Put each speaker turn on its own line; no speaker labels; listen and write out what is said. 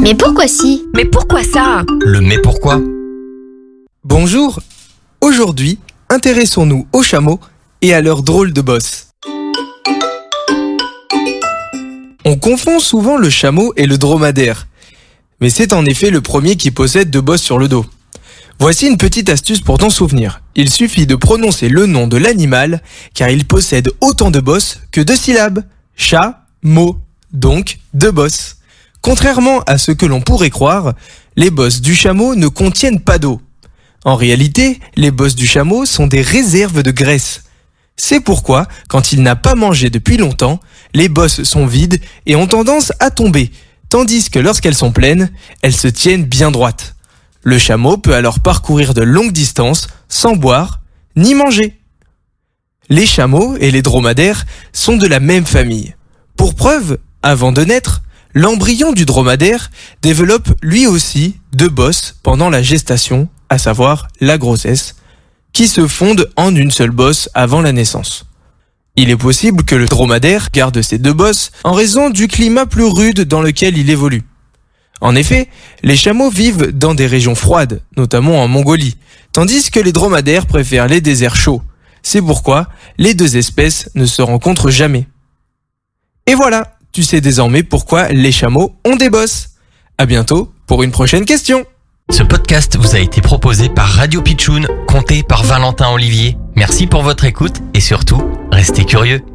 Mais pourquoi si?
Mais pourquoi ça?
Le mais pourquoi?
Bonjour Aujourd'hui, intéressons-nous aux chameaux et à leurs drôles de boss. On confond souvent le chameau et le dromadaire, mais c'est en effet le premier qui possède deux bosses sur le dos. Voici une petite astuce pour t'en souvenir. Il suffit de prononcer le nom de l'animal, car il possède autant de bosses que de syllabes. Chat, mot, donc deux bosses. Contrairement à ce que l'on pourrait croire, les bosses du chameau ne contiennent pas d'eau. En réalité, les bosses du chameau sont des réserves de graisse. C'est pourquoi, quand il n'a pas mangé depuis longtemps, les bosses sont vides et ont tendance à tomber, tandis que lorsqu'elles sont pleines, elles se tiennent bien droites. Le chameau peut alors parcourir de longues distances sans boire ni manger. Les chameaux et les dromadaires sont de la même famille. Pour preuve, avant de naître, l'embryon du dromadaire développe lui aussi deux bosses pendant la gestation, à savoir la grossesse, qui se fondent en une seule bosse avant la naissance. Il est possible que le dromadaire garde ces deux bosses en raison du climat plus rude dans lequel il évolue. En effet, les chameaux vivent dans des régions froides, notamment en Mongolie, tandis que les dromadaires préfèrent les déserts chauds. C'est pourquoi les deux espèces ne se rencontrent jamais. Et voilà, tu sais désormais pourquoi les chameaux ont des bosses. À bientôt pour une prochaine question.
Ce podcast vous a été proposé par Radio Pitchoun, compté par Valentin Olivier. Merci pour votre écoute et surtout, restez curieux.